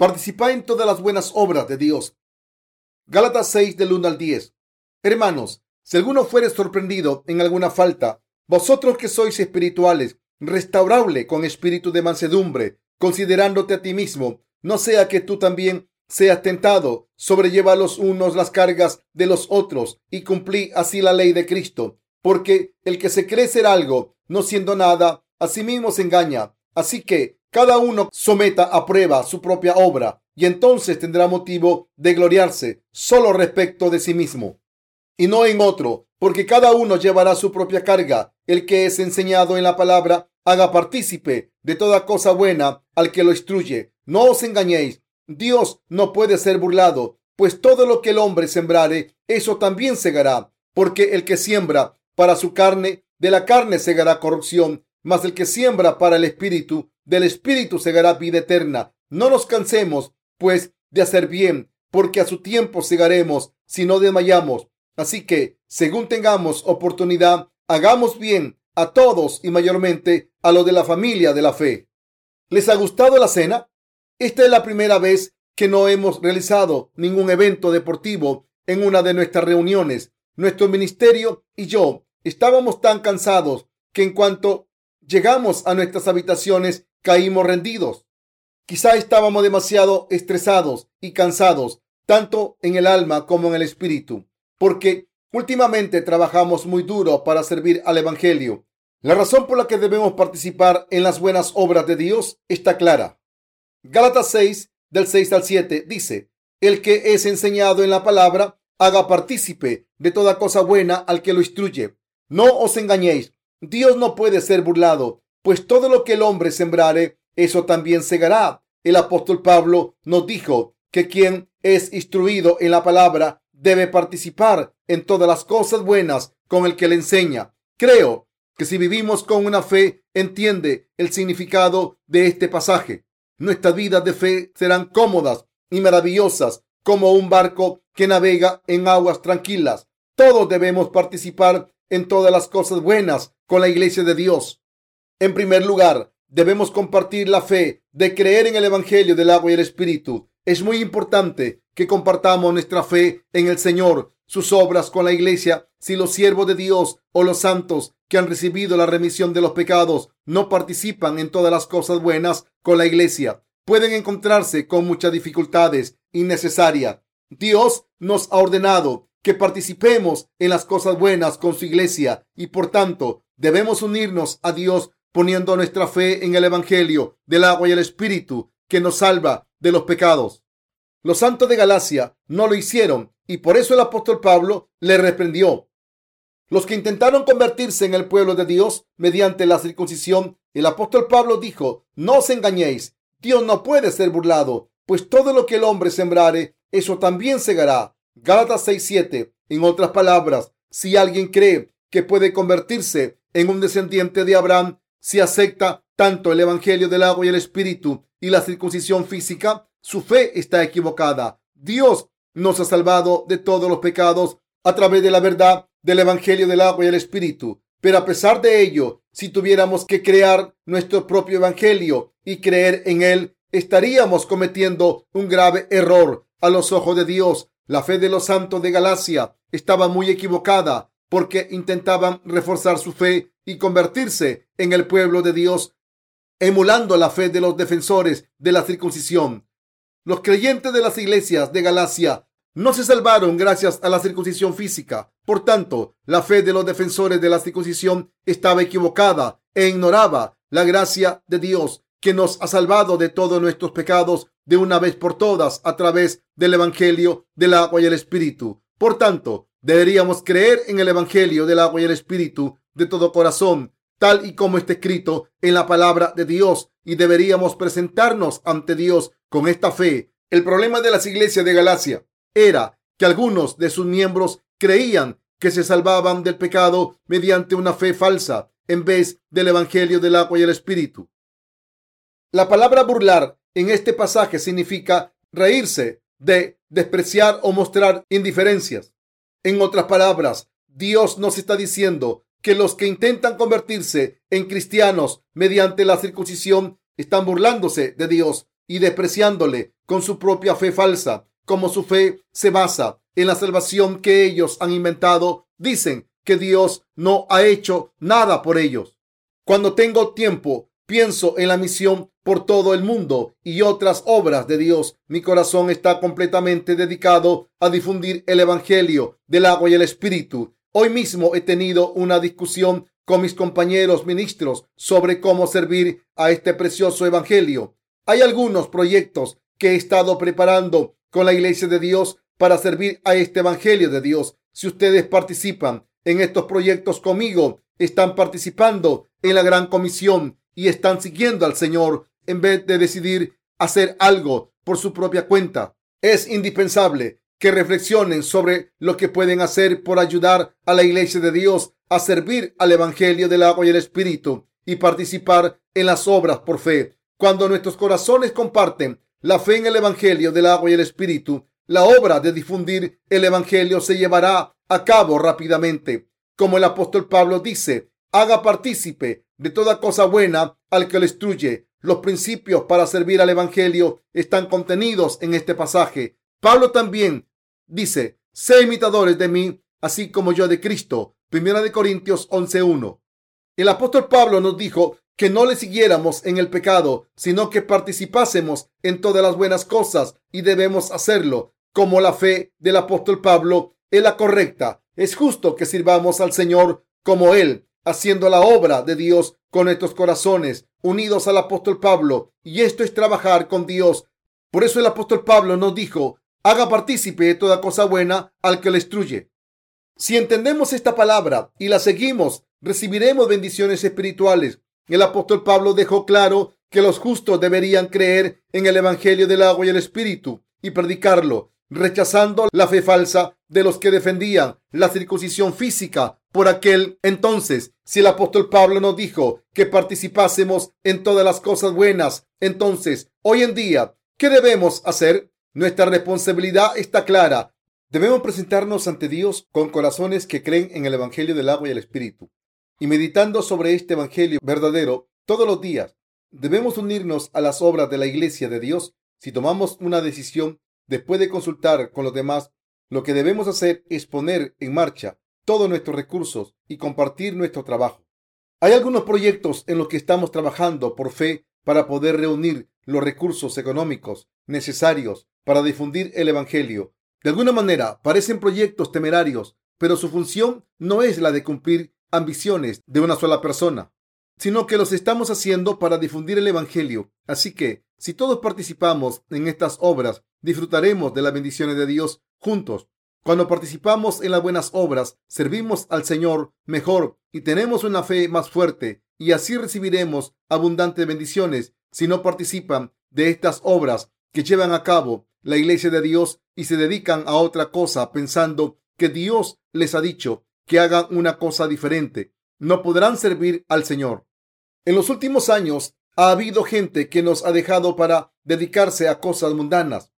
Participa en todas las buenas obras de Dios. Gálatas 6 del 1 al 10. Hermanos, si alguno fuere sorprendido en alguna falta, vosotros que sois espirituales, restaurable con espíritu de mansedumbre, considerándote a ti mismo, no sea que tú también seas tentado, sobrelleva los unos las cargas de los otros y cumplí así la ley de Cristo. Porque el que se cree ser algo, no siendo nada, a sí mismo se engaña. Así que cada uno someta a prueba su propia obra y entonces tendrá motivo de gloriarse solo respecto de sí mismo y no en otro, porque cada uno llevará su propia carga. El que es enseñado en la palabra, haga partícipe de toda cosa buena al que lo instruye. No os engañéis, Dios no puede ser burlado, pues todo lo que el hombre sembrare, eso también segará, porque el que siembra para su carne, de la carne segará corrupción, mas el que siembra para el espíritu, del espíritu segará vida eterna. No nos cansemos, pues, de hacer bien, porque a su tiempo segaremos si no desmayamos. Así que, según tengamos oportunidad, hagamos bien a todos y mayormente a los de la familia de la fe. ¿Les ha gustado la cena? Esta es la primera vez que no hemos realizado ningún evento deportivo en una de nuestras reuniones. Nuestro ministerio y yo estábamos tan cansados que en cuanto llegamos a nuestras habitaciones caímos rendidos. Quizá estábamos demasiado estresados y cansados, tanto en el alma como en el espíritu porque últimamente trabajamos muy duro para servir al Evangelio. La razón por la que debemos participar en las buenas obras de Dios está clara. Gálatas 6, del 6 al 7, dice, el que es enseñado en la palabra, haga partícipe de toda cosa buena al que lo instruye. No os engañéis, Dios no puede ser burlado, pues todo lo que el hombre sembrare, eso también segará. El apóstol Pablo nos dijo que quien es instruido en la palabra debe participar en todas las cosas buenas con el que le enseña. Creo que si vivimos con una fe, entiende el significado de este pasaje. Nuestras vidas de fe serán cómodas y maravillosas como un barco que navega en aguas tranquilas. Todos debemos participar en todas las cosas buenas con la iglesia de Dios. En primer lugar, debemos compartir la fe de creer en el Evangelio del agua y el Espíritu es muy importante que compartamos nuestra fe en el Señor, sus obras con la iglesia. Si los siervos de Dios o los santos que han recibido la remisión de los pecados no participan en todas las cosas buenas con la iglesia, pueden encontrarse con muchas dificultades innecesarias. Dios nos ha ordenado que participemos en las cosas buenas con su iglesia y por tanto debemos unirnos a Dios poniendo nuestra fe en el Evangelio del agua y el Espíritu que nos salva de los pecados. Los santos de Galacia no lo hicieron y por eso el apóstol Pablo le reprendió. Los que intentaron convertirse en el pueblo de Dios mediante la circuncisión, el apóstol Pablo dijo, no os engañéis, Dios no puede ser burlado, pues todo lo que el hombre sembrare, eso también segará. Gálatas 6:7. En otras palabras, si alguien cree que puede convertirse en un descendiente de Abraham, si acepta tanto el Evangelio del agua y el Espíritu y la circuncisión física, su fe está equivocada. Dios nos ha salvado de todos los pecados a través de la verdad del Evangelio del agua y el Espíritu. Pero a pesar de ello, si tuviéramos que crear nuestro propio Evangelio y creer en él, estaríamos cometiendo un grave error a los ojos de Dios. La fe de los santos de Galacia estaba muy equivocada porque intentaban reforzar su fe y convertirse en el pueblo de Dios emulando la fe de los defensores de la circuncisión. Los creyentes de las iglesias de Galacia no se salvaron gracias a la circuncisión física. Por tanto, la fe de los defensores de la circuncisión estaba equivocada e ignoraba la gracia de Dios que nos ha salvado de todos nuestros pecados de una vez por todas a través del Evangelio del agua y el Espíritu. Por tanto, deberíamos creer en el Evangelio del agua y el Espíritu de todo corazón tal y como está escrito en la palabra de Dios y deberíamos presentarnos ante Dios con esta fe. El problema de las iglesias de Galacia era que algunos de sus miembros creían que se salvaban del pecado mediante una fe falsa en vez del Evangelio del agua y el Espíritu. La palabra burlar en este pasaje significa reírse de despreciar o mostrar indiferencias. En otras palabras, Dios nos está diciendo que los que intentan convertirse en cristianos mediante la circuncisión están burlándose de Dios y despreciándole con su propia fe falsa. Como su fe se basa en la salvación que ellos han inventado, dicen que Dios no ha hecho nada por ellos. Cuando tengo tiempo, pienso en la misión por todo el mundo y otras obras de Dios. Mi corazón está completamente dedicado a difundir el Evangelio del agua y el Espíritu. Hoy mismo he tenido una discusión con mis compañeros ministros sobre cómo servir a este precioso Evangelio. Hay algunos proyectos que he estado preparando con la Iglesia de Dios para servir a este Evangelio de Dios. Si ustedes participan en estos proyectos conmigo, están participando en la gran comisión y están siguiendo al Señor en vez de decidir hacer algo por su propia cuenta. Es indispensable que reflexionen sobre lo que pueden hacer por ayudar a la iglesia de Dios a servir al Evangelio del agua y el Espíritu y participar en las obras por fe. Cuando nuestros corazones comparten la fe en el Evangelio del agua y el Espíritu, la obra de difundir el Evangelio se llevará a cabo rápidamente. Como el apóstol Pablo dice, haga partícipe de toda cosa buena al que lo instruye. Los principios para servir al Evangelio están contenidos en este pasaje. Pablo también dice, sé imitadores de mí, así como yo de Cristo. Primera de Corintios 11.1. El apóstol Pablo nos dijo que no le siguiéramos en el pecado, sino que participásemos en todas las buenas cosas y debemos hacerlo. Como la fe del apóstol Pablo es la correcta, es justo que sirvamos al Señor como Él, haciendo la obra de Dios con nuestros corazones, unidos al apóstol Pablo. Y esto es trabajar con Dios. Por eso el apóstol Pablo nos dijo, haga partícipe de toda cosa buena al que le instruye. Si entendemos esta palabra y la seguimos, recibiremos bendiciones espirituales. El apóstol Pablo dejó claro que los justos deberían creer en el Evangelio del agua y el Espíritu y predicarlo, rechazando la fe falsa de los que defendían la circuncisión física por aquel entonces. Si el apóstol Pablo nos dijo que participásemos en todas las cosas buenas, entonces, hoy en día, ¿qué debemos hacer? Nuestra responsabilidad está clara. Debemos presentarnos ante Dios con corazones que creen en el Evangelio del agua y el Espíritu. Y meditando sobre este Evangelio verdadero todos los días, debemos unirnos a las obras de la Iglesia de Dios. Si tomamos una decisión después de consultar con los demás, lo que debemos hacer es poner en marcha todos nuestros recursos y compartir nuestro trabajo. Hay algunos proyectos en los que estamos trabajando por fe para poder reunir los recursos económicos necesarios para difundir el Evangelio de alguna manera, parecen proyectos temerarios, pero su función no es la de cumplir ambiciones de una sola persona, sino que los estamos haciendo para difundir el Evangelio. Así que, si todos participamos en estas obras, disfrutaremos de las bendiciones de Dios juntos. Cuando participamos en las buenas obras, servimos al Señor mejor y tenemos una fe más fuerte y así recibiremos abundantes bendiciones. Si no participan de estas obras que llevan a cabo la iglesia de Dios y se dedican a otra cosa pensando que Dios les ha dicho que hagan una cosa diferente. No podrán servir al Señor. En los últimos años ha habido gente que nos ha dejado para dedicarse a cosas mundanas.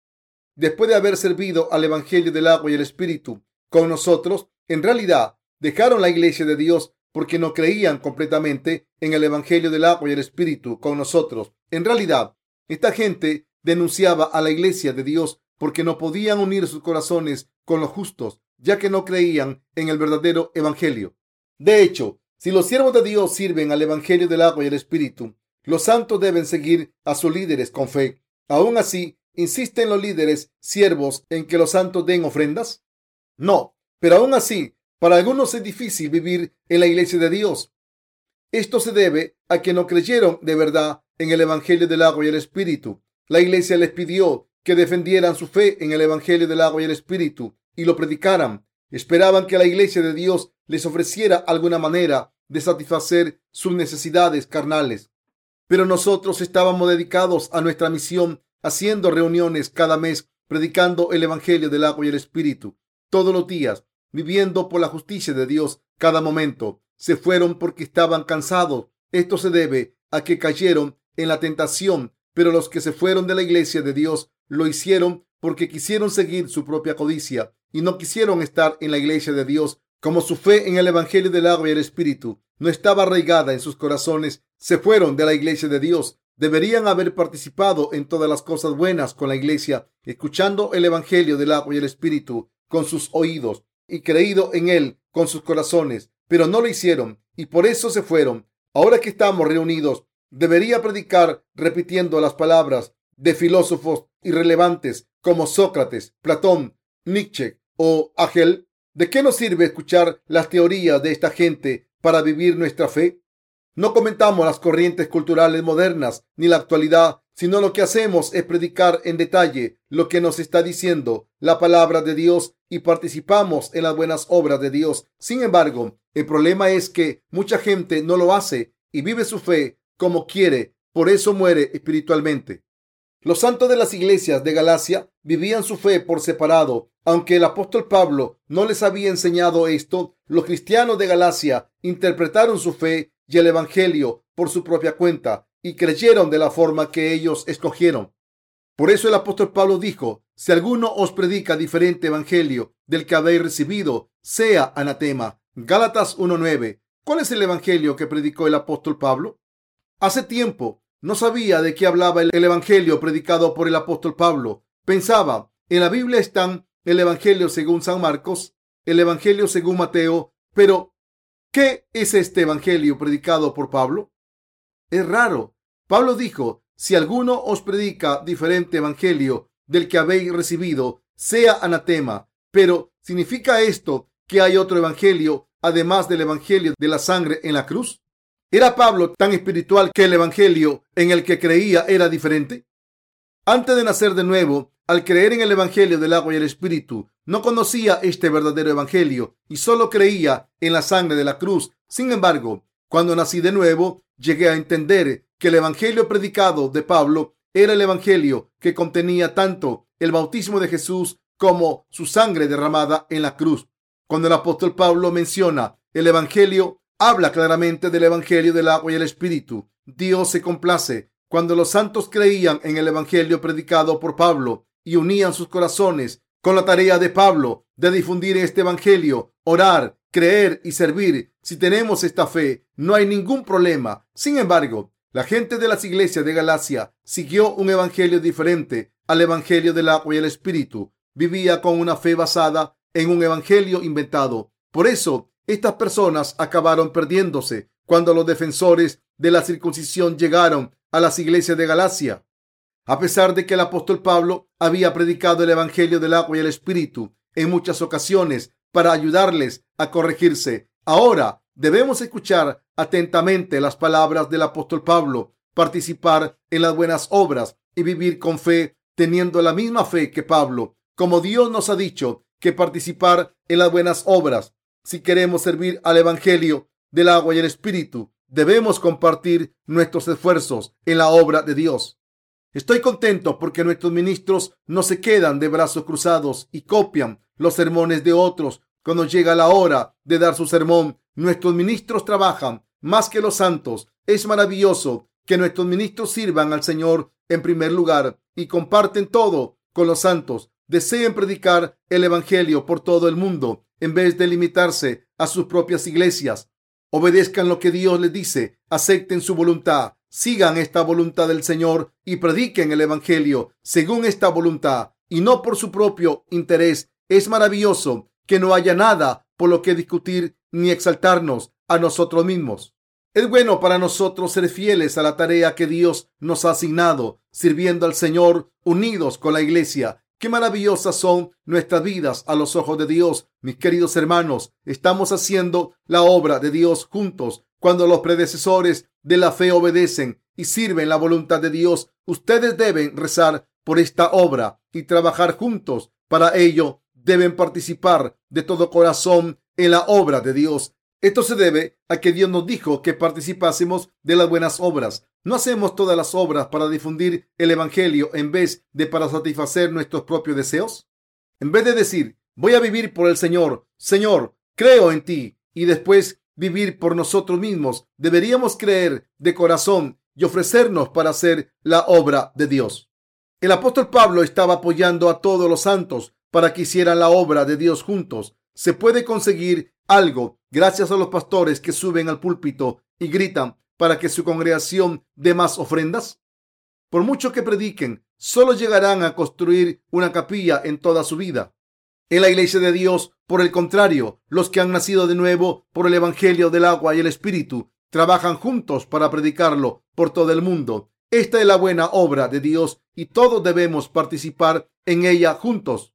Después de haber servido al Evangelio del agua y el Espíritu con nosotros, en realidad dejaron la iglesia de Dios porque no creían completamente en el Evangelio del agua y el Espíritu con nosotros. En realidad, esta gente denunciaba a la iglesia de Dios porque no podían unir sus corazones con los justos, ya que no creían en el verdadero evangelio. De hecho, si los siervos de Dios sirven al evangelio del agua y el espíritu, los santos deben seguir a sus líderes con fe. Aún así, ¿insisten los líderes siervos en que los santos den ofrendas? No, pero aún así, para algunos es difícil vivir en la iglesia de Dios. Esto se debe a que no creyeron de verdad en el evangelio del agua y el espíritu la iglesia les pidió que defendieran su fe en el Evangelio del agua y el Espíritu y lo predicaran. Esperaban que la iglesia de Dios les ofreciera alguna manera de satisfacer sus necesidades carnales. Pero nosotros estábamos dedicados a nuestra misión, haciendo reuniones cada mes, predicando el Evangelio del agua y el Espíritu, todos los días, viviendo por la justicia de Dios cada momento. Se fueron porque estaban cansados. Esto se debe a que cayeron en la tentación pero los que se fueron de la iglesia de Dios lo hicieron porque quisieron seguir su propia codicia y no quisieron estar en la iglesia de Dios. Como su fe en el Evangelio del agua y el Espíritu no estaba arraigada en sus corazones, se fueron de la iglesia de Dios. Deberían haber participado en todas las cosas buenas con la iglesia, escuchando el Evangelio del agua y el Espíritu con sus oídos y creído en él con sus corazones, pero no lo hicieron y por eso se fueron. Ahora que estamos reunidos, debería predicar repitiendo las palabras de filósofos irrelevantes como Sócrates, Platón, Nietzsche o Hegel. ¿De qué nos sirve escuchar las teorías de esta gente para vivir nuestra fe? No comentamos las corrientes culturales modernas ni la actualidad, sino lo que hacemos es predicar en detalle lo que nos está diciendo la palabra de Dios y participamos en las buenas obras de Dios. Sin embargo, el problema es que mucha gente no lo hace y vive su fe como quiere, por eso muere espiritualmente. Los santos de las iglesias de Galacia vivían su fe por separado. Aunque el apóstol Pablo no les había enseñado esto, los cristianos de Galacia interpretaron su fe y el Evangelio por su propia cuenta y creyeron de la forma que ellos escogieron. Por eso el apóstol Pablo dijo, si alguno os predica diferente evangelio del que habéis recibido, sea anatema. Gálatas 1.9. ¿Cuál es el evangelio que predicó el apóstol Pablo? Hace tiempo no sabía de qué hablaba el evangelio predicado por el apóstol Pablo. Pensaba, en la Biblia están el evangelio según San Marcos, el evangelio según Mateo, pero ¿qué es este evangelio predicado por Pablo? Es raro. Pablo dijo, si alguno os predica diferente evangelio del que habéis recibido, sea anatema. Pero ¿significa esto que hay otro evangelio además del evangelio de la sangre en la cruz? ¿Era Pablo tan espiritual que el Evangelio en el que creía era diferente? Antes de nacer de nuevo, al creer en el Evangelio del agua y el Espíritu, no conocía este verdadero Evangelio y solo creía en la sangre de la cruz. Sin embargo, cuando nací de nuevo, llegué a entender que el Evangelio predicado de Pablo era el Evangelio que contenía tanto el bautismo de Jesús como su sangre derramada en la cruz. Cuando el apóstol Pablo menciona el Evangelio habla claramente del Evangelio del agua y el Espíritu. Dios se complace cuando los santos creían en el Evangelio predicado por Pablo y unían sus corazones con la tarea de Pablo de difundir este Evangelio, orar, creer y servir. Si tenemos esta fe, no hay ningún problema. Sin embargo, la gente de las iglesias de Galacia siguió un Evangelio diferente al Evangelio del agua y el Espíritu. Vivía con una fe basada en un Evangelio inventado. Por eso, estas personas acabaron perdiéndose cuando los defensores de la circuncisión llegaron a las iglesias de Galacia. A pesar de que el apóstol Pablo había predicado el Evangelio del agua y el Espíritu en muchas ocasiones para ayudarles a corregirse, ahora debemos escuchar atentamente las palabras del apóstol Pablo, participar en las buenas obras y vivir con fe, teniendo la misma fe que Pablo, como Dios nos ha dicho que participar en las buenas obras si queremos servir al Evangelio del agua y el Espíritu, debemos compartir nuestros esfuerzos en la obra de Dios. Estoy contento porque nuestros ministros no se quedan de brazos cruzados y copian los sermones de otros. Cuando llega la hora de dar su sermón, nuestros ministros trabajan más que los santos. Es maravilloso que nuestros ministros sirvan al Señor en primer lugar y comparten todo con los santos. Deseen predicar el Evangelio por todo el mundo en vez de limitarse a sus propias iglesias. Obedezcan lo que Dios les dice, acepten su voluntad, sigan esta voluntad del Señor y prediquen el Evangelio según esta voluntad y no por su propio interés. Es maravilloso que no haya nada por lo que discutir ni exaltarnos a nosotros mismos. Es bueno para nosotros ser fieles a la tarea que Dios nos ha asignado, sirviendo al Señor unidos con la iglesia Qué maravillosas son nuestras vidas a los ojos de Dios. Mis queridos hermanos, estamos haciendo la obra de Dios juntos. Cuando los predecesores de la fe obedecen y sirven la voluntad de Dios, ustedes deben rezar por esta obra y trabajar juntos. Para ello, deben participar de todo corazón en la obra de Dios. Esto se debe a que Dios nos dijo que participásemos de las buenas obras. No hacemos todas las obras para difundir el Evangelio en vez de para satisfacer nuestros propios deseos. En vez de decir, voy a vivir por el Señor, Señor, creo en ti, y después vivir por nosotros mismos, deberíamos creer de corazón y ofrecernos para hacer la obra de Dios. El apóstol Pablo estaba apoyando a todos los santos para que hicieran la obra de Dios juntos. Se puede conseguir algo gracias a los pastores que suben al púlpito y gritan para que su congregación dé más ofrendas? por mucho que prediquen, solo llegarán a construir una capilla en toda su vida. En la iglesia de Dios, por el contrario, los que han nacido de nuevo por el Evangelio del agua y el Espíritu trabajan juntos para predicarlo por todo el mundo. Esta es la buena obra de Dios y todos debemos participar en ella juntos.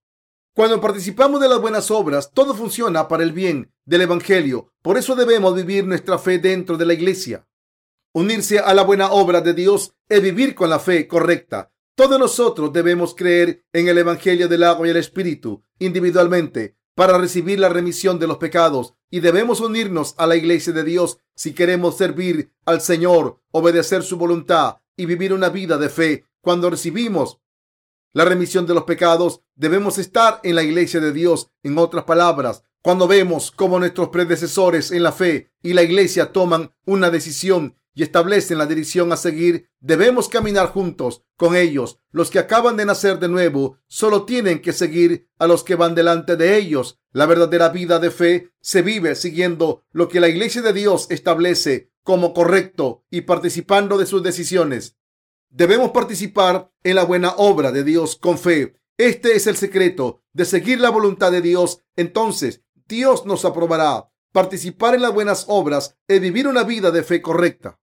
Cuando participamos de las buenas obras, todo funciona para el bien del Evangelio. Por eso debemos vivir nuestra fe dentro de la iglesia. Unirse a la buena obra de Dios es vivir con la fe correcta. Todos nosotros debemos creer en el Evangelio del agua y el Espíritu individualmente para recibir la remisión de los pecados y debemos unirnos a la iglesia de Dios si queremos servir al Señor, obedecer su voluntad y vivir una vida de fe. Cuando recibimos la remisión de los pecados, debemos estar en la iglesia de Dios. En otras palabras, cuando vemos cómo nuestros predecesores en la fe y la iglesia toman una decisión y establecen la dirección a seguir, debemos caminar juntos con ellos. Los que acaban de nacer de nuevo solo tienen que seguir a los que van delante de ellos. La verdadera vida de fe se vive siguiendo lo que la iglesia de Dios establece como correcto y participando de sus decisiones. Debemos participar en la buena obra de Dios con fe. Este es el secreto de seguir la voluntad de Dios. Entonces, Dios nos aprobará. Participar en las buenas obras es vivir una vida de fe correcta.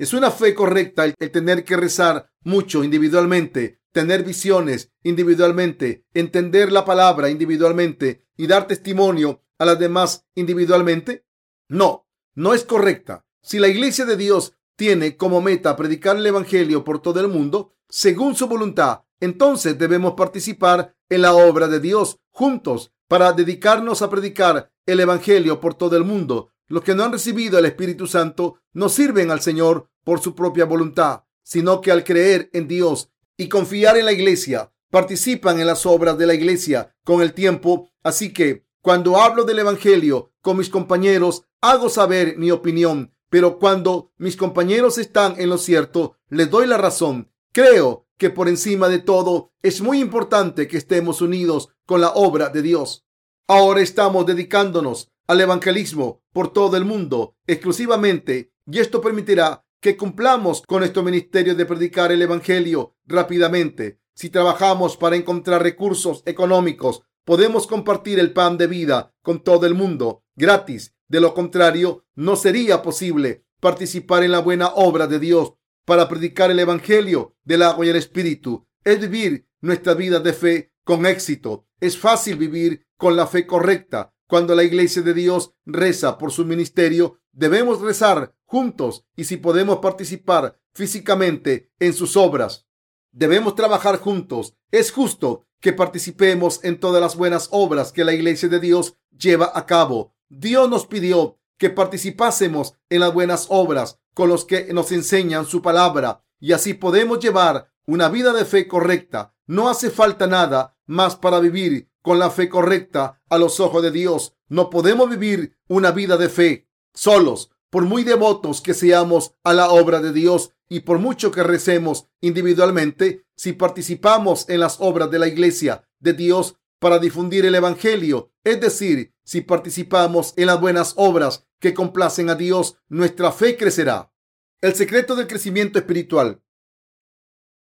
Es una fe correcta el, tener que rezar mucho individualmente, tener visiones individualmente, entender la palabra individualmente y dar testimonio a las demás individualmente? No, no es correcta. Si la iglesia de Dios tiene como meta predicar el Evangelio por todo el mundo, según su voluntad, entonces debemos participar en la obra de Dios juntos para dedicarnos a predicar el Evangelio por todo el mundo. Los que no han recibido el Espíritu Santo no sirven al Señor por su propia voluntad, sino que al creer en Dios y confiar en la iglesia, participan en las obras de la iglesia con el tiempo. Así que cuando hablo del Evangelio con mis compañeros, hago saber mi opinión, pero cuando mis compañeros están en lo cierto, les doy la razón. Creo que por encima de todo es muy importante que estemos unidos con la obra de Dios. Ahora estamos dedicándonos al evangelismo por todo el mundo exclusivamente y esto permitirá que cumplamos con nuestro ministerio de predicar el evangelio rápidamente. Si trabajamos para encontrar recursos económicos, podemos compartir el pan de vida con todo el mundo gratis. De lo contrario, no sería posible participar en la buena obra de Dios para predicar el evangelio del agua y el espíritu. Es vivir nuestra vida de fe con éxito. Es fácil vivir con la fe correcta cuando la iglesia de Dios reza por su ministerio, debemos rezar juntos y si podemos participar físicamente en sus obras, debemos trabajar juntos. Es justo que participemos en todas las buenas obras que la iglesia de Dios lleva a cabo. Dios nos pidió que participásemos en las buenas obras con los que nos enseñan su palabra y así podemos llevar una vida de fe correcta. No hace falta nada más para vivir con la fe correcta a los ojos de Dios. No podemos vivir una vida de fe solos, por muy devotos que seamos a la obra de Dios y por mucho que recemos individualmente, si participamos en las obras de la iglesia de Dios para difundir el Evangelio, es decir, si participamos en las buenas obras que complacen a Dios, nuestra fe crecerá. El secreto del crecimiento espiritual.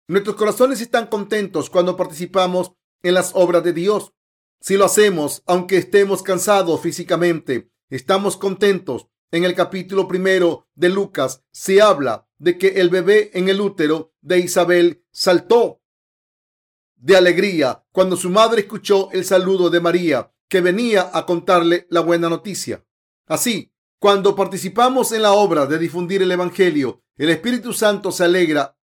Nuestros corazones están contentos cuando participamos en las obras de Dios. Si lo hacemos, aunque estemos cansados físicamente, estamos contentos. En el capítulo primero de Lucas se habla de que el bebé en el útero de Isabel saltó de alegría cuando su madre escuchó el saludo de María, que venía a contarle la buena noticia. Así, cuando participamos en la obra de difundir el Evangelio, el Espíritu Santo se alegra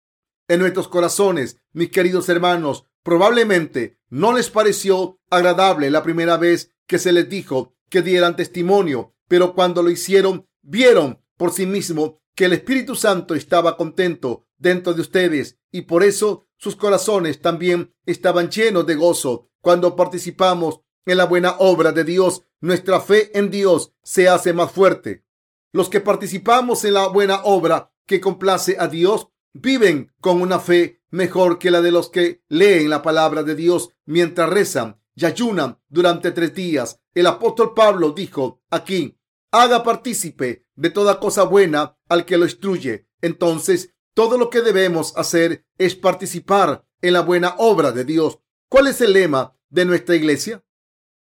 en nuestros corazones, mis queridos hermanos. Probablemente no les pareció agradable la primera vez que se les dijo que dieran testimonio, pero cuando lo hicieron, vieron por sí mismo que el Espíritu Santo estaba contento dentro de ustedes y por eso sus corazones también estaban llenos de gozo. Cuando participamos en la buena obra de Dios, nuestra fe en Dios se hace más fuerte. Los que participamos en la buena obra que complace a Dios viven con una fe mejor que la de los que leen la palabra de Dios mientras rezan y ayunan durante tres días. El apóstol Pablo dijo aquí, haga partícipe de toda cosa buena al que lo instruye. Entonces Todo lo que debemos hacer es participar en la buena obra de Dios. ¿Cuál es el lema de nuestra iglesia?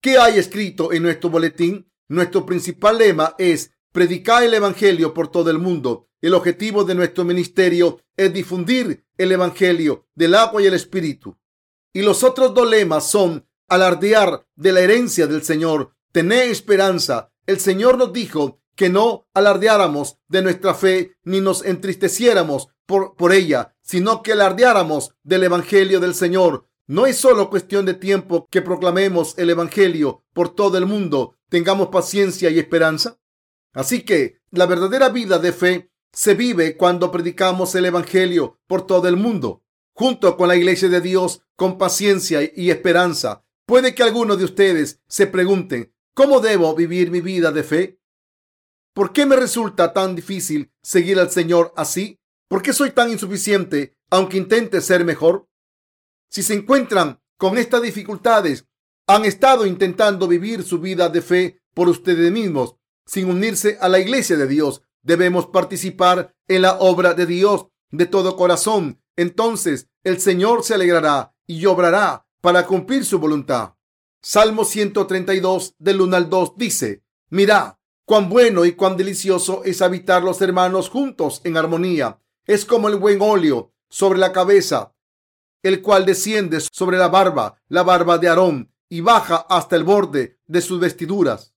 ¿Qué hay escrito en nuestro boletín? Nuestro principal lema es predicar el Evangelio por todo el mundo. El objetivo de nuestro ministerio es difundir el Evangelio del agua y el Espíritu. Y los otros dos lemas son alardear de la herencia del Señor, tener esperanza. El Señor nos dijo que no alardeáramos de nuestra fe ni nos entristeciéramos por, por ella, sino que alardeáramos del Evangelio del Señor. No es solo cuestión de tiempo que proclamemos el Evangelio por todo el mundo, tengamos paciencia y esperanza. Así que la verdadera vida de fe se vive cuando predicamos el Evangelio por todo el mundo, junto con la iglesia de Dios, con paciencia y esperanza. Puede que algunos de ustedes se pregunten, ¿cómo debo vivir mi vida de fe? ¿Por qué me resulta tan difícil seguir al Señor así? ¿Por qué soy tan insuficiente aunque intente ser mejor? Si se encuentran con estas dificultades, han estado intentando vivir su vida de fe por ustedes mismos, sin unirse a la iglesia de Dios. Debemos participar en la obra de Dios de todo corazón. Entonces el Señor se alegrará y obrará para cumplir su voluntad. Salmo 132 del 1 al 2 dice, Mira, cuán bueno y cuán delicioso es habitar los hermanos juntos en armonía. Es como el buen óleo sobre la cabeza, el cual desciende sobre la barba, la barba de Aarón, y baja hasta el borde de sus vestiduras.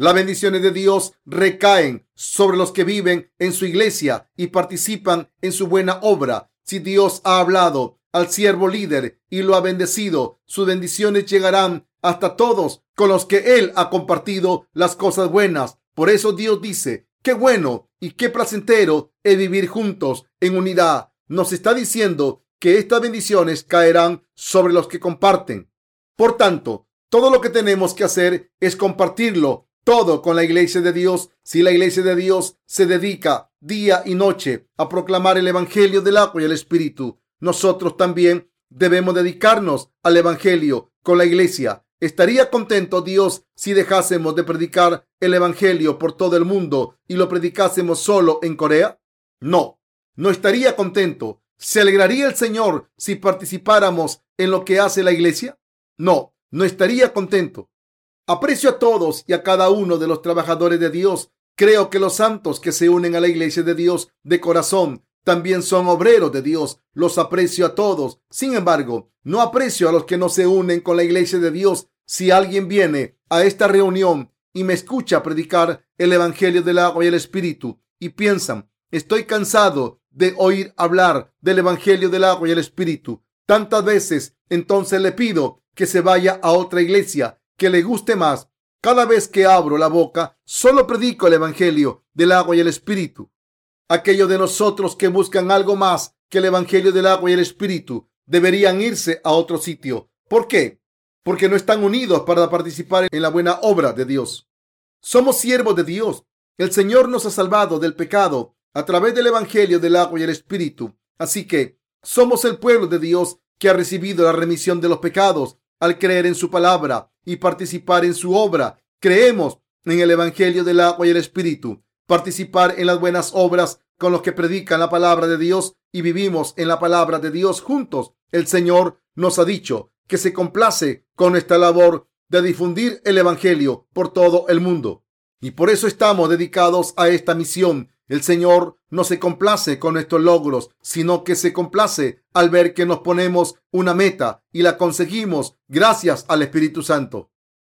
Las bendiciones de Dios recaen sobre los que viven en su iglesia y participan en su buena obra. Si Dios ha hablado al siervo líder y lo ha bendecido, sus bendiciones llegarán hasta todos con los que Él ha compartido las cosas buenas. Por eso Dios dice, qué bueno y qué placentero es vivir juntos en unidad. Nos está diciendo que estas bendiciones caerán sobre los que comparten. Por tanto, todo lo que tenemos que hacer es compartirlo todo con la iglesia de Dios. Si la iglesia de Dios se dedica día y noche a proclamar el Evangelio del agua y el Espíritu, nosotros también debemos dedicarnos al Evangelio con la iglesia. ¿Estaría contento Dios si dejásemos de predicar el Evangelio por todo el mundo y lo predicásemos solo en Corea? No, no estaría contento. ¿Se alegraría el Señor si participáramos en lo que hace la iglesia? No, no estaría contento. Aprecio a todos y a cada uno de los trabajadores de Dios. Creo que los santos que se unen a la iglesia de Dios de corazón también son obreros de Dios. Los aprecio a todos. Sin embargo, no aprecio a los que no se unen con la iglesia de Dios. Si alguien viene a esta reunión y me escucha predicar el Evangelio del agua y el Espíritu y piensan, estoy cansado de oír hablar del Evangelio del agua y el Espíritu tantas veces, entonces le pido que se vaya a otra iglesia que le guste más. Cada vez que abro la boca, solo predico el Evangelio del agua y el Espíritu. Aquellos de nosotros que buscan algo más que el Evangelio del agua y el Espíritu deberían irse a otro sitio. ¿Por qué? Porque no están unidos para participar en la buena obra de Dios. Somos siervos de Dios. El Señor nos ha salvado del pecado a través del Evangelio del agua y el Espíritu. Así que somos el pueblo de Dios que ha recibido la remisión de los pecados al creer en su palabra y participar en su obra. Creemos en el Evangelio del agua y el Espíritu participar en las buenas obras con los que predican la palabra de Dios y vivimos en la palabra de Dios juntos. El Señor nos ha dicho que se complace con nuestra labor de difundir el Evangelio por todo el mundo. Y por eso estamos dedicados a esta misión. El Señor no se complace con nuestros logros, sino que se complace al ver que nos ponemos una meta y la conseguimos gracias al Espíritu Santo.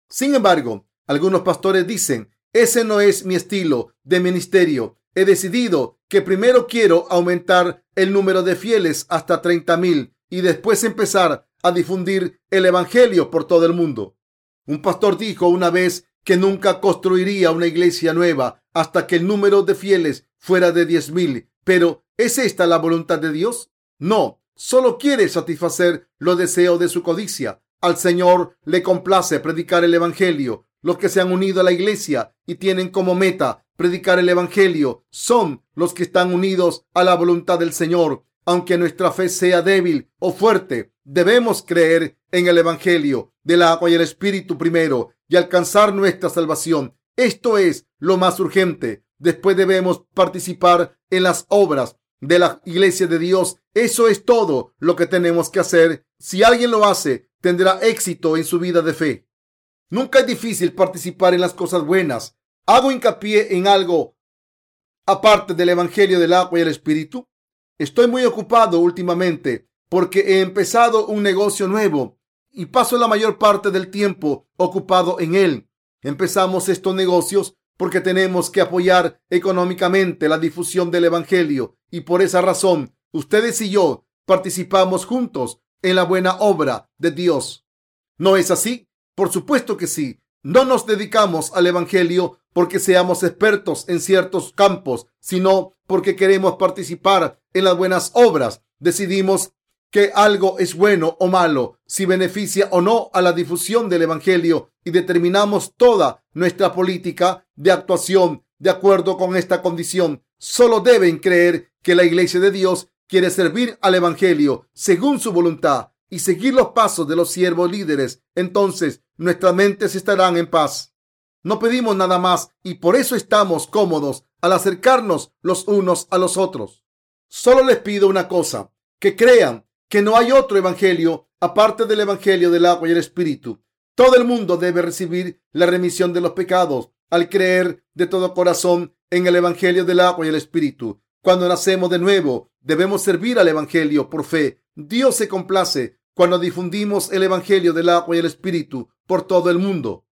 Sin embargo, algunos pastores dicen ese no es mi estilo de ministerio. He decidido que primero quiero aumentar el número de fieles hasta 30 mil y después empezar a difundir el Evangelio por todo el mundo. Un pastor dijo una vez que nunca construiría una iglesia nueva hasta que el número de fieles fuera de diez mil. Pero ¿es esta la voluntad de Dios? No, solo quiere satisfacer los deseos de su codicia. Al Señor le complace predicar el Evangelio los que se han unido a la iglesia y tienen como meta predicar el Evangelio son los que están unidos a la voluntad del Señor. Aunque nuestra fe sea débil o fuerte, debemos creer en el Evangelio del agua y el Espíritu primero y alcanzar nuestra salvación. Esto es lo más urgente. Después debemos participar en las obras de la iglesia de Dios. Eso es todo lo que tenemos que hacer. Si alguien lo hace, tendrá éxito en su vida de fe. Nunca es difícil participar en las cosas buenas. Hago hincapié en algo aparte del Evangelio del agua y el Espíritu. Estoy muy ocupado últimamente porque he empezado un negocio nuevo y paso la mayor parte del tiempo ocupado en él. Empezamos estos negocios porque tenemos que apoyar económicamente la difusión del Evangelio y por esa razón ustedes y yo participamos juntos en la buena obra de Dios. ¿No es así? Por supuesto que sí. No nos dedicamos al Evangelio porque seamos expertos en ciertos campos, sino porque queremos participar en las buenas obras. Decidimos que algo es bueno o malo, si beneficia o no a la difusión del Evangelio y determinamos toda nuestra política de actuación de acuerdo con esta condición. Solo deben creer que la Iglesia de Dios quiere servir al Evangelio según su voluntad y seguir los pasos de los siervos líderes. Entonces nuestras mentes estarán en paz. No pedimos nada más y por eso estamos cómodos al acercarnos los unos a los otros. Solo les pido una cosa, que crean que no hay otro evangelio aparte del evangelio del agua y el espíritu. Todo el mundo debe recibir la remisión de los pecados al creer de todo corazón en el evangelio del agua y el espíritu. Cuando nacemos de nuevo, debemos servir al evangelio por fe. Dios se complace cuando difundimos el evangelio del agua y el espíritu por todo el mundo.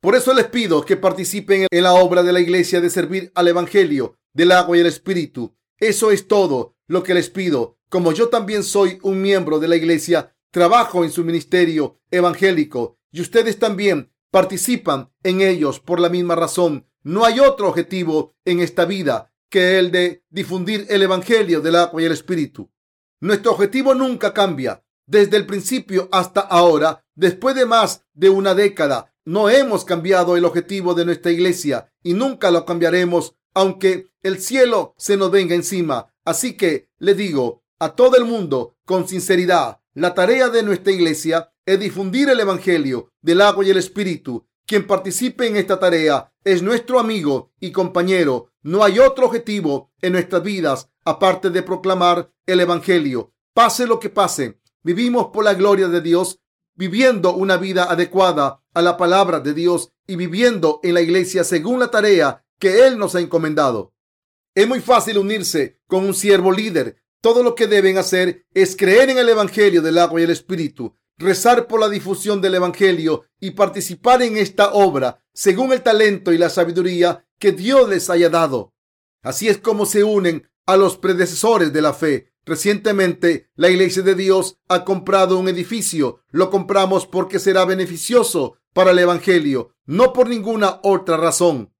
Por eso les pido que participen en la obra de la iglesia de servir al evangelio del agua y el espíritu. Eso es todo lo que les pido. Como yo también soy un miembro de la iglesia, trabajo en su ministerio evangélico y ustedes también participan en ellos por la misma razón. No hay otro objetivo en esta vida que el de difundir el evangelio del agua y el espíritu. Nuestro objetivo nunca cambia. Desde el principio hasta ahora, después de más de una década, no hemos cambiado el objetivo de nuestra iglesia y nunca lo cambiaremos, aunque el cielo se nos venga encima. Así que le digo a todo el mundo con sinceridad, la tarea de nuestra iglesia es difundir el Evangelio del agua y el Espíritu. Quien participe en esta tarea es nuestro amigo y compañero. No hay otro objetivo en nuestras vidas aparte de proclamar el Evangelio. Pase lo que pase, vivimos por la gloria de Dios, viviendo una vida adecuada a la palabra de Dios y viviendo en la iglesia según la tarea que Él nos ha encomendado. Es muy fácil unirse con un siervo líder. Todo lo que deben hacer es creer en el Evangelio del agua y el Espíritu, rezar por la difusión del Evangelio y participar en esta obra según el talento y la sabiduría que Dios les haya dado. Así es como se unen a los predecesores de la fe. Recientemente, la Iglesia de Dios ha comprado un edificio. Lo compramos porque será beneficioso para el Evangelio, no por ninguna otra razón.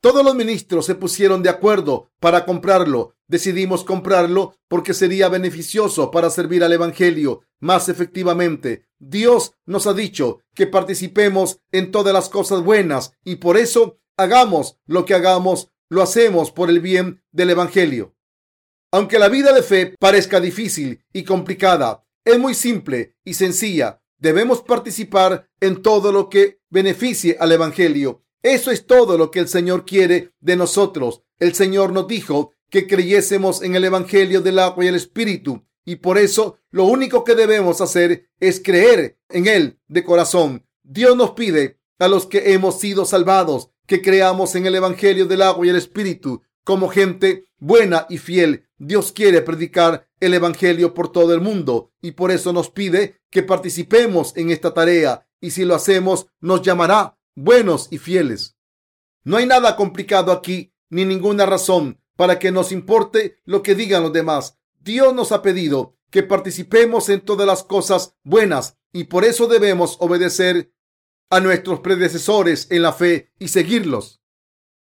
Todos los ministros se pusieron de acuerdo para comprarlo. Decidimos comprarlo porque sería beneficioso para servir al Evangelio más efectivamente. Dios nos ha dicho que participemos en todas las cosas buenas y por eso hagamos lo que hagamos, lo hacemos por el bien del Evangelio. Aunque la vida de fe parezca difícil y complicada, es muy simple y sencilla. Debemos participar en todo lo que beneficie al Evangelio eso es todo lo que el Señor quiere de nosotros. El Señor nos dijo que creyésemos en el Evangelio del agua y el Espíritu. Y por eso lo único que debemos hacer es creer en Él de corazón. Dios nos pide a los que hemos sido salvados que creamos en el Evangelio del agua y el Espíritu como gente buena y fiel. Dios quiere predicar el Evangelio por todo el mundo y por eso nos pide que participemos en esta tarea. Y si lo hacemos, nos llamará buenos y fieles. No hay nada complicado aquí, ni ninguna razón para que nos importe lo que digan los demás. Dios nos ha pedido que participemos en todas las cosas buenas y por eso debemos obedecer a nuestros predecesores en la fe y seguirlos.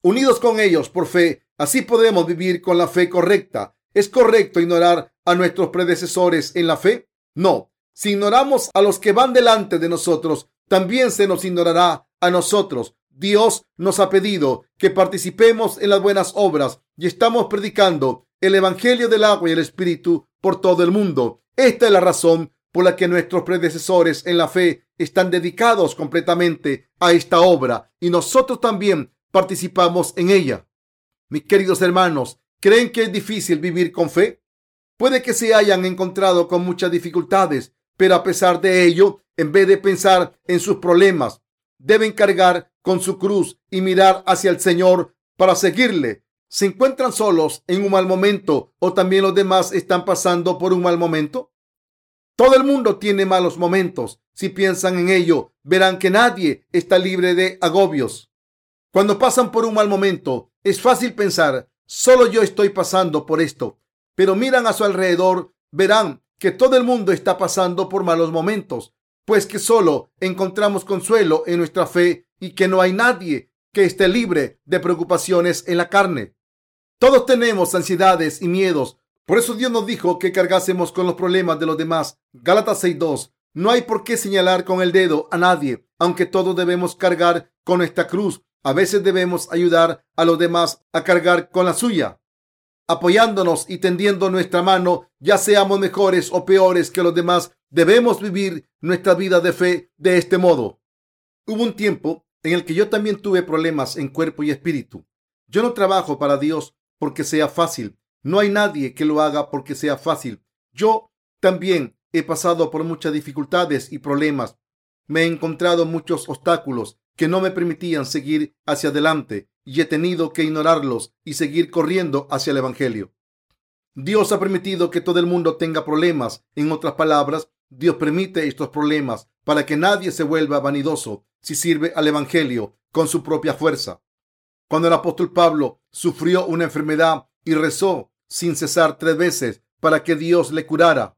Unidos con ellos por fe, así podemos vivir con la fe correcta. ¿Es correcto ignorar a nuestros predecesores en la fe? No. Si ignoramos a los que van delante de nosotros, también se nos ignorará a nosotros. Dios nos ha pedido que participemos en las buenas obras y estamos predicando el Evangelio del agua y el Espíritu por todo el mundo. Esta es la razón por la que nuestros predecesores en la fe están dedicados completamente a esta obra y nosotros también participamos en ella. Mis queridos hermanos, ¿Creen que es difícil vivir con fe? Puede que se hayan encontrado con muchas dificultades, pero a pesar de ello, en vez de pensar en sus problemas, deben cargar con su cruz y mirar hacia el Señor para seguirle. ¿Se encuentran solos en un mal momento o también los demás están pasando por un mal momento? Todo el mundo tiene malos momentos. Si piensan en ello, verán que nadie está libre de agobios. Cuando pasan por un mal momento, es fácil pensar, solo yo estoy pasando por esto. Pero miran a su alrededor, verán que todo el mundo está pasando por malos momentos, pues que solo encontramos consuelo en nuestra fe y que no hay nadie que esté libre de preocupaciones en la carne. Todos tenemos ansiedades y miedos. Por eso Dios nos dijo que cargásemos con los problemas de los demás. Gálatas 6.2. No hay por qué señalar con el dedo a nadie, aunque todos debemos cargar con nuestra cruz. A veces debemos ayudar a los demás a cargar con la suya, apoyándonos y tendiendo nuestra mano, ya seamos mejores o peores que los demás. Debemos vivir nuestra vida de fe de este modo. Hubo un tiempo en el que yo también tuve problemas en cuerpo y espíritu. Yo no trabajo para Dios porque sea fácil. No hay nadie que lo haga porque sea fácil. Yo también he pasado por muchas dificultades y problemas. Me he encontrado muchos obstáculos que no me permitían seguir hacia adelante y he tenido que ignorarlos y seguir corriendo hacia el Evangelio. Dios ha permitido que todo el mundo tenga problemas. En otras palabras, Dios permite estos problemas para que nadie se vuelva vanidoso si sirve al Evangelio con su propia fuerza. Cuando el apóstol Pablo sufrió una enfermedad y rezó sin cesar tres veces para que Dios le curara.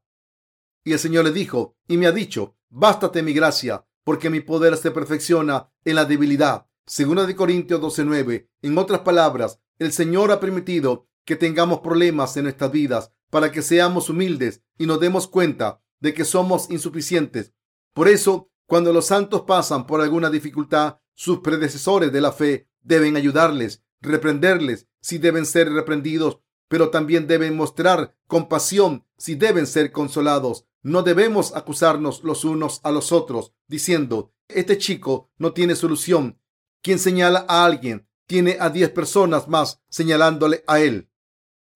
Y el Señor le dijo, y me ha dicho, bástate mi gracia, porque mi poder se perfecciona en la debilidad. Segunda de Corintios 12:9. En otras palabras, el Señor ha permitido que tengamos problemas en nuestras vidas para que seamos humildes y nos demos cuenta de que somos insuficientes. Por eso, cuando los santos pasan por alguna dificultad, sus predecesores de la fe deben ayudarles, reprenderles si deben ser reprendidos, pero también deben mostrar compasión si deben ser consolados. No debemos acusarnos los unos a los otros, diciendo, este chico no tiene solución. Quien señala a alguien tiene a diez personas más señalándole a él.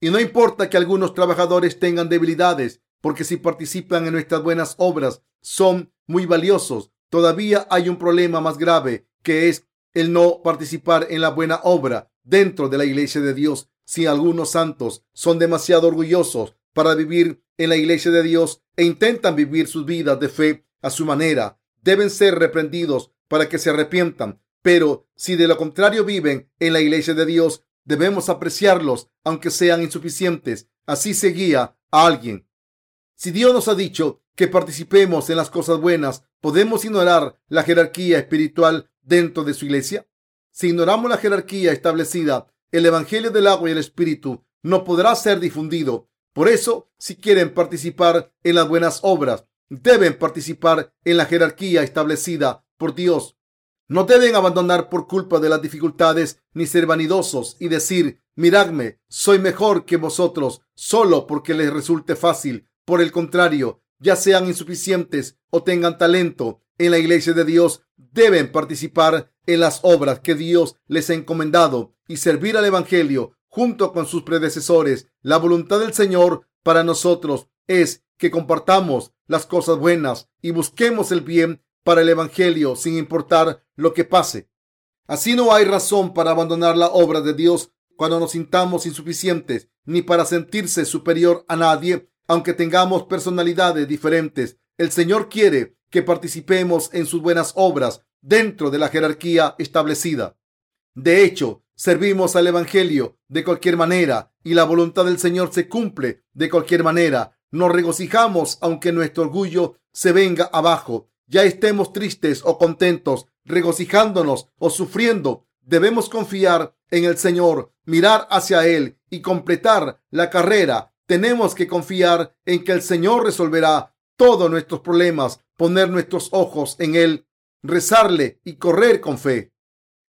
Y no importa que algunos trabajadores tengan debilidades, porque si participan en nuestras buenas obras son muy valiosos. Todavía hay un problema más grave, que es el no participar en la buena obra dentro de la iglesia de Dios. Si algunos santos son demasiado orgullosos para vivir en la iglesia de Dios e intentan vivir sus vidas de fe a su manera, deben ser reprendidos para que se arrepientan. Pero si de lo contrario viven en la iglesia de Dios, debemos apreciarlos aunque sean insuficientes. Así se guía a alguien. Si Dios nos ha dicho que participemos en las cosas buenas, ¿podemos ignorar la jerarquía espiritual dentro de su iglesia? Si ignoramos la jerarquía establecida, el Evangelio del agua y el Espíritu no podrá ser difundido. Por eso, si quieren participar en las buenas obras, deben participar en la jerarquía establecida por Dios. No deben abandonar por culpa de las dificultades ni ser vanidosos y decir, miradme, soy mejor que vosotros, solo porque les resulte fácil. Por el contrario, ya sean insuficientes o tengan talento en la iglesia de Dios, deben participar en las obras que Dios les ha encomendado y servir al Evangelio junto con sus predecesores. La voluntad del Señor para nosotros es que compartamos las cosas buenas y busquemos el bien para el Evangelio sin importar lo que pase. Así no hay razón para abandonar la obra de Dios cuando nos sintamos insuficientes, ni para sentirse superior a nadie aunque tengamos personalidades diferentes, el Señor quiere que participemos en sus buenas obras dentro de la jerarquía establecida. De hecho, servimos al Evangelio de cualquier manera y la voluntad del Señor se cumple de cualquier manera. Nos regocijamos aunque nuestro orgullo se venga abajo, ya estemos tristes o contentos, regocijándonos o sufriendo. Debemos confiar en el Señor, mirar hacia Él y completar la carrera tenemos que confiar en que el Señor resolverá todos nuestros problemas, poner nuestros ojos en Él, rezarle y correr con fe.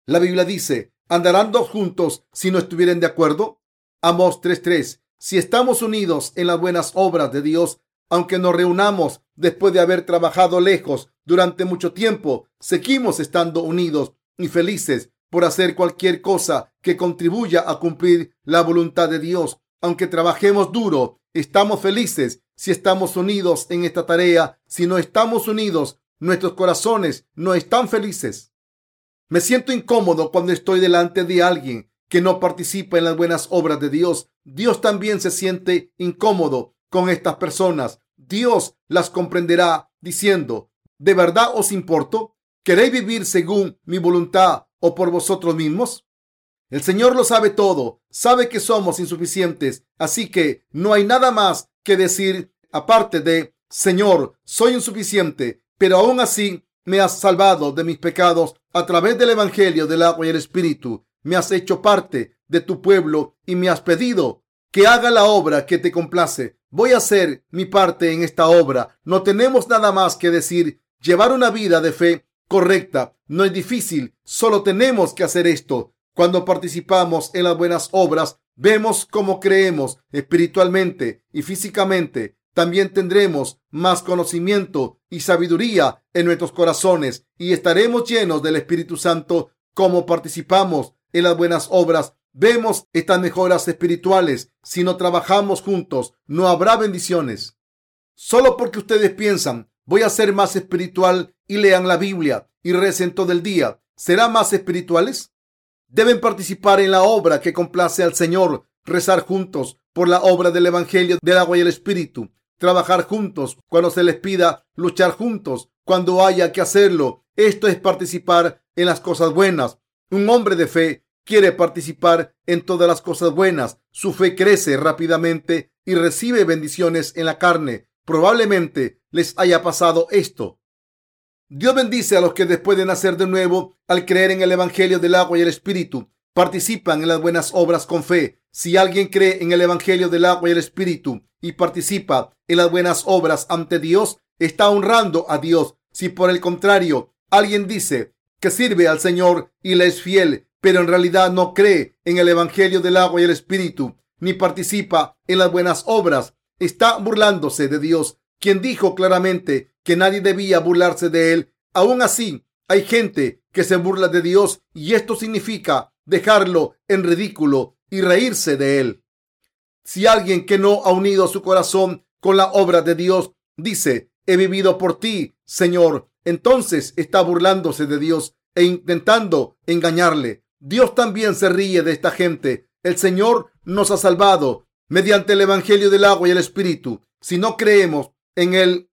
La Biblia dice, ¿andarán dos juntos si no estuvieren de acuerdo? Amos 3.3. Si estamos unidos en las buenas obras de Dios, aunque nos reunamos después de haber trabajado lejos durante mucho tiempo, seguimos estando unidos y felices por hacer cualquier cosa que contribuya a cumplir la voluntad de Dios. Aunque trabajemos duro, estamos felices si estamos unidos en esta tarea. Si no estamos unidos, nuestros corazones no están felices. Me siento incómodo cuando estoy delante de alguien que no participa en las buenas obras de Dios. Dios también se siente incómodo con estas personas. Dios las comprenderá diciendo, ¿de verdad os importo? ¿Queréis vivir según mi voluntad o por vosotros mismos? El Señor lo sabe todo, sabe que somos insuficientes, así que no hay nada más que decir aparte de, Señor, soy insuficiente, pero aún así me has salvado de mis pecados a través del Evangelio del agua y el Espíritu. Me has hecho parte de tu pueblo y me has pedido que haga la obra que te complace. Voy a hacer mi parte en esta obra. No tenemos nada más que decir. Llevar una vida de fe correcta no es difícil. Solo tenemos que hacer esto. Cuando participamos en las buenas obras, vemos cómo creemos espiritualmente y físicamente. También tendremos más conocimiento y sabiduría en nuestros corazones y estaremos llenos del Espíritu Santo como participamos en las buenas obras vemos estas mejoras espirituales. Si no trabajamos juntos, no habrá bendiciones. Solo porque ustedes piensan, voy a ser más espiritual y lean la Biblia y recen todo el día, ¿serán más espirituales? Deben participar en la obra que complace al Señor, rezar juntos por la obra del Evangelio del agua y el Espíritu, trabajar juntos cuando se les pida, luchar juntos cuando haya que hacerlo. Esto es participar en las cosas buenas. Un hombre de fe quiere participar en todas las cosas buenas. Su fe crece rápidamente y recibe bendiciones en la carne. Probablemente les haya pasado esto. Dios bendice a los que después de nacer de nuevo, al creer en el Evangelio del agua y el Espíritu, participan en las buenas obras con fe. Si alguien cree en el Evangelio del agua y el Espíritu y participa en las buenas obras ante Dios, está honrando a Dios. Si por el contrario alguien dice que sirve al Señor y le es fiel, pero en realidad no cree en el Evangelio del agua y el Espíritu, ni participa en las buenas obras, está burlándose de Dios, quien dijo claramente que nadie debía burlarse de él. Aún así, hay gente que se burla de Dios y esto significa dejarlo en ridículo y reírse de él. Si alguien que no ha unido su corazón con la obra de Dios dice, he vivido por ti, Señor, entonces está burlándose de Dios e intentando engañarle. Dios también se ríe de esta gente. El Señor nos ha salvado mediante el Evangelio del agua y el Espíritu. Si no creemos en Él,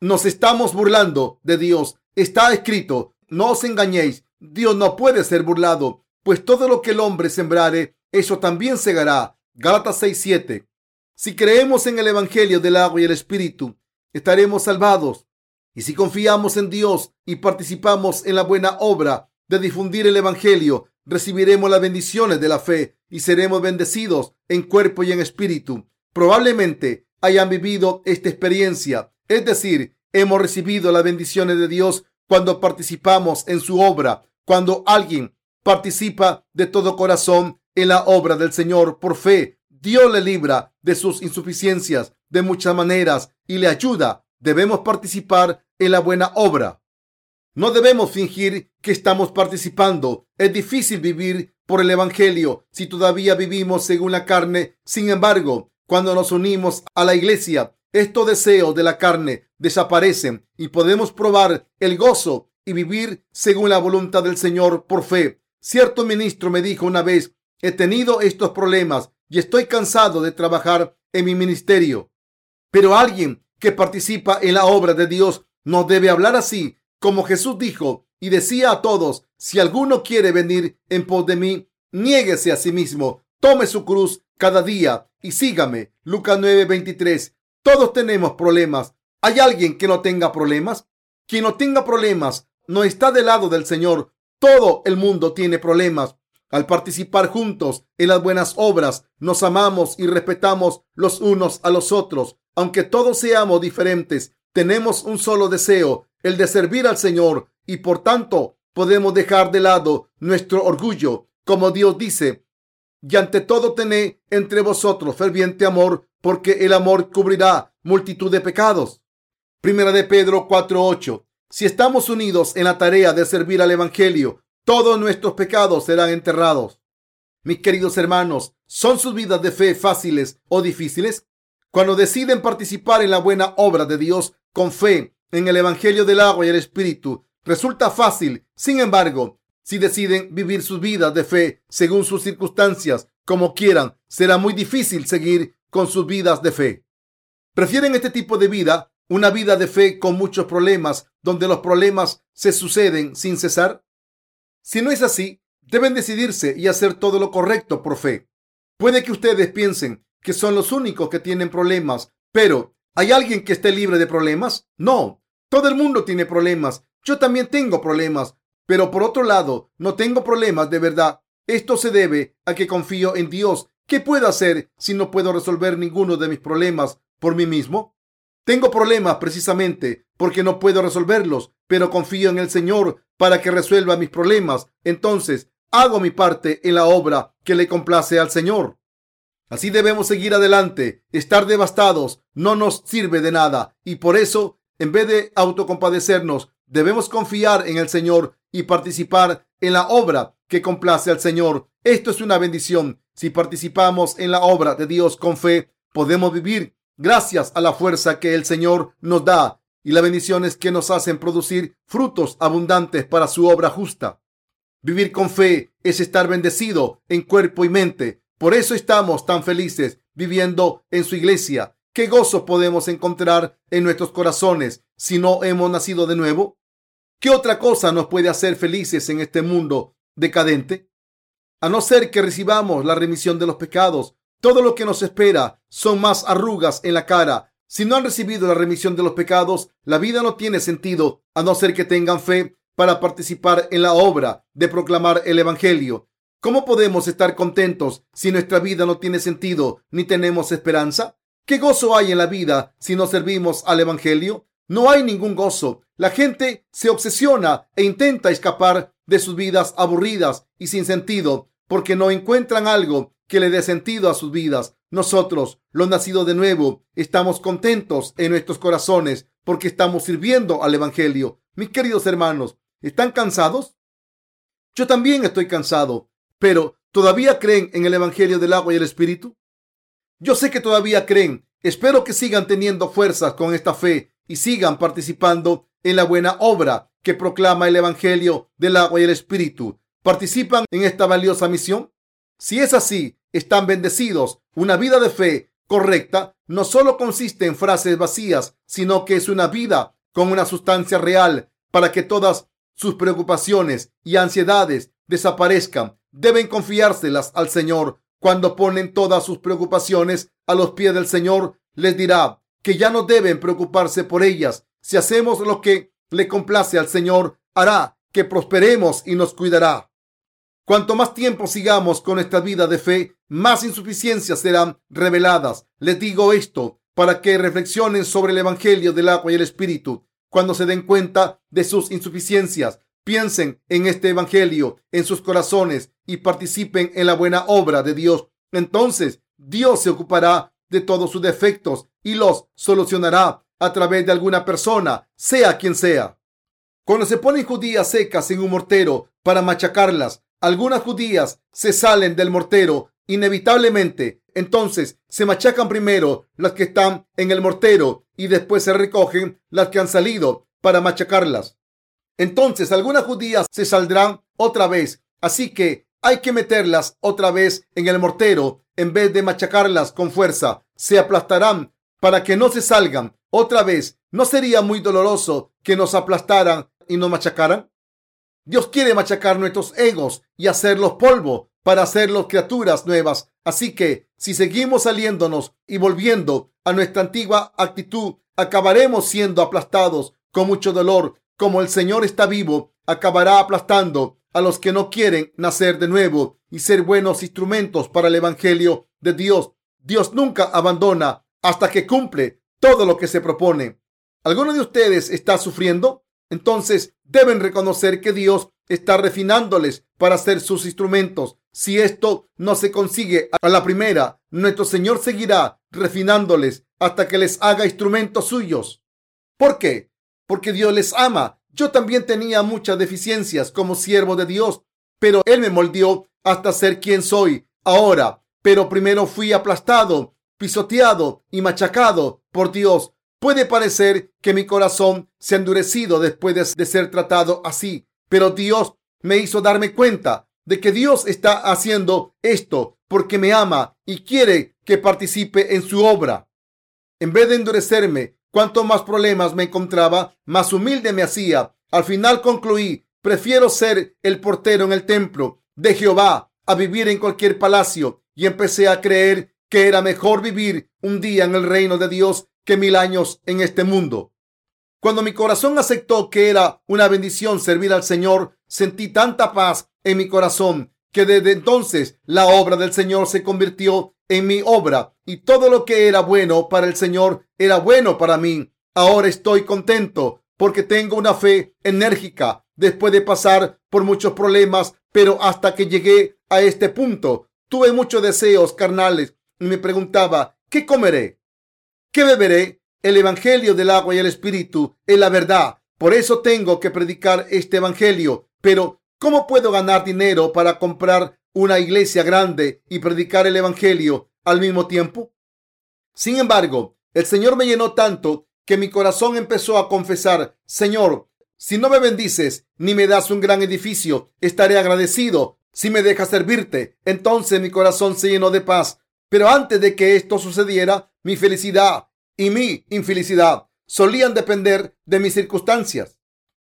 nos estamos burlando de Dios. Está escrito, no os engañéis, Dios no puede ser burlado, pues todo lo que el hombre sembrare, eso también segará. Gálatas 6:7. Si creemos en el Evangelio del agua y el Espíritu, estaremos salvados. Y si confiamos en Dios y participamos en la buena obra de difundir el Evangelio, recibiremos las bendiciones de la fe y seremos bendecidos en cuerpo y en espíritu. Probablemente hayan vivido esta experiencia, es decir, hemos recibido las bendiciones de Dios cuando participamos en su obra, cuando alguien participa de todo corazón en la obra del Señor por fe. Dios le libra de sus insuficiencias de muchas maneras y le ayuda. Debemos participar en la buena obra. No debemos fingir que estamos participando. Es difícil vivir por el Evangelio si todavía vivimos según la carne. Sin embargo, cuando nos unimos a la iglesia, estos deseos de la carne desaparecen y podemos probar el gozo y vivir según la voluntad del Señor por fe. Cierto ministro me dijo una vez, he tenido estos problemas y estoy cansado de trabajar en mi ministerio. Pero alguien que participa en la obra de Dios no debe hablar así como Jesús dijo y decía a todos, si alguno quiere venir en pos de mí, niéguese a sí mismo, tome su cruz cada día y sígame. Lucas 9:23. Todos tenemos problemas. ¿Hay alguien que no tenga problemas? Quien no tenga problemas no está del lado del Señor. Todo el mundo tiene problemas. Al participar juntos en las buenas obras, nos amamos y respetamos los unos a los otros. Aunque todos seamos diferentes, tenemos un solo deseo el de servir al Señor y por tanto podemos dejar de lado nuestro orgullo, como Dios dice, y ante todo tené entre vosotros ferviente amor, porque el amor cubrirá multitud de pecados. Primera de Pedro 4:8. Si estamos unidos en la tarea de servir al Evangelio, todos nuestros pecados serán enterrados. Mis queridos hermanos, ¿son sus vidas de fe fáciles o difíciles? Cuando deciden participar en la buena obra de Dios con fe en el Evangelio del agua y el Espíritu, resulta fácil. Sin embargo, si deciden vivir sus vidas de fe según sus circunstancias, como quieran, será muy difícil seguir con sus vidas de fe. ¿Prefieren este tipo de vida, una vida de fe con muchos problemas, donde los problemas se suceden sin cesar? Si no es así, deben decidirse y hacer todo lo correcto por fe. Puede que ustedes piensen que son los únicos que tienen problemas, pero ¿hay alguien que esté libre de problemas? No, todo el mundo tiene problemas. Yo también tengo problemas, pero por otro lado, no tengo problemas de verdad. Esto se debe a que confío en Dios. ¿Qué puedo hacer si no puedo resolver ninguno de mis problemas por mí mismo? Tengo problemas precisamente porque no puedo resolverlos, pero confío en el Señor para que resuelva mis problemas. Entonces, hago mi parte en la obra que le complace al Señor. Así debemos seguir adelante. Estar devastados no nos sirve de nada y por eso, en vez de autocompadecernos, debemos confiar en el Señor y participar en la obra que complace al Señor. Esto es una bendición. Si participamos en la obra de Dios con fe, podemos vivir gracias a la fuerza que el Señor nos da y las bendiciones que nos hacen producir frutos abundantes para su obra justa. Vivir con fe es estar bendecido en cuerpo y mente. Por eso estamos tan felices viviendo en su iglesia. ¿Qué gozo podemos encontrar en nuestros corazones si no hemos nacido de nuevo? ¿Qué otra cosa nos puede hacer felices en este mundo decadente? A no ser que recibamos la remisión de los pecados, todo lo que nos espera son más arrugas en la cara. Si no han recibido la remisión de los pecados, la vida no tiene sentido, a no ser que tengan fe para participar en la obra de proclamar el Evangelio. ¿Cómo podemos estar contentos si nuestra vida no tiene sentido ni tenemos esperanza? ¿Qué gozo hay en la vida si no servimos al Evangelio? No hay ningún gozo. La gente se obsesiona e intenta escapar de sus vidas aburridas y sin sentido porque no encuentran algo que le dé sentido a sus vidas. Nosotros, los nacidos de nuevo, estamos contentos en nuestros corazones porque estamos sirviendo al Evangelio. Mis queridos hermanos, ¿están cansados? Yo también estoy cansado, pero ¿todavía creen en el Evangelio del agua y el Espíritu? Yo sé que todavía creen. Espero que sigan teniendo fuerzas con esta fe y sigan participando en la buena obra que proclama el Evangelio del agua y el Espíritu. ¿Participan en esta valiosa misión? Si es así, están bendecidos. Una vida de fe correcta no solo consiste en frases vacías, sino que es una vida con una sustancia real para que todas sus preocupaciones y ansiedades desaparezcan. Deben confiárselas al Señor. Cuando ponen todas sus preocupaciones a los pies del Señor, les dirá, que ya no deben preocuparse por ellas. Si hacemos lo que le complace al Señor, hará que prosperemos y nos cuidará. Cuanto más tiempo sigamos con esta vida de fe, más insuficiencias serán reveladas. Les digo esto para que reflexionen sobre el Evangelio del agua y el Espíritu. Cuando se den cuenta de sus insuficiencias, piensen en este Evangelio en sus corazones y participen en la buena obra de Dios. Entonces, Dios se ocupará de todos sus defectos y los solucionará a través de alguna persona, sea quien sea. Cuando se ponen judías secas en un mortero para machacarlas, algunas judías se salen del mortero inevitablemente. Entonces se machacan primero las que están en el mortero y después se recogen las que han salido para machacarlas. Entonces algunas judías se saldrán otra vez. Así que hay que meterlas otra vez en el mortero en vez de machacarlas con fuerza. Se aplastarán para que no se salgan otra vez. ¿No sería muy doloroso que nos aplastaran y nos machacaran? Dios quiere machacar nuestros egos y hacerlos polvo para hacerlos criaturas nuevas. Así que si seguimos saliéndonos y volviendo a nuestra antigua actitud, acabaremos siendo aplastados con mucho dolor. Como el Señor está vivo, acabará aplastando a los que no quieren nacer de nuevo y ser buenos instrumentos para el Evangelio de Dios. Dios nunca abandona hasta que cumple todo lo que se propone. ¿Alguno de ustedes está sufriendo? Entonces deben reconocer que Dios está refinándoles para ser sus instrumentos. Si esto no se consigue a la primera, nuestro Señor seguirá refinándoles hasta que les haga instrumentos suyos. ¿Por qué? Porque Dios les ama Yo también tenía muchas deficiencias como siervo de Dios, pero Él me moldeó hasta ser quien soy ahora. Pero primero fui aplastado, pisoteado y machacado por Dios. Puede parecer que mi corazón se ha endurecido después de, ser tratado así, pero Dios me hizo darme cuenta de que Dios está haciendo esto porque me ama y quiere que participe en su obra. En vez de endurecerme, cuanto más problemas me encontraba, más humilde me hacía. Al final concluí, prefiero ser el portero en el templo de Jehová a vivir en cualquier palacio y empecé a creer que era mejor vivir un día en el reino de Dios que mil años en este mundo. Cuando mi corazón aceptó que era una bendición servir al Señor, sentí tanta paz en mi corazón que desde entonces la obra del Señor se convirtió en mi obra y todo lo que era bueno para el Señor era bueno para mí. Ahora estoy contento porque tengo una fe enérgica después de pasar por muchos problemas, pero hasta que llegué a este punto tuve muchos deseos carnales me preguntaba, ¿qué comeré? ¿Qué beberé? El Evangelio del agua y el Espíritu es la verdad. Por eso tengo que predicar este Evangelio. Pero, ¿cómo puedo ganar dinero para comprar una iglesia grande y predicar el Evangelio al mismo tiempo? Sin embargo, el Señor me llenó tanto que mi corazón empezó a confesar, Señor, si no me bendices ni me das un gran edificio, estaré agradecido. Si me dejas servirte, entonces mi corazón se llenó de paz. Pero antes de que esto sucediera, mi felicidad y mi infelicidad solían depender de mis circunstancias.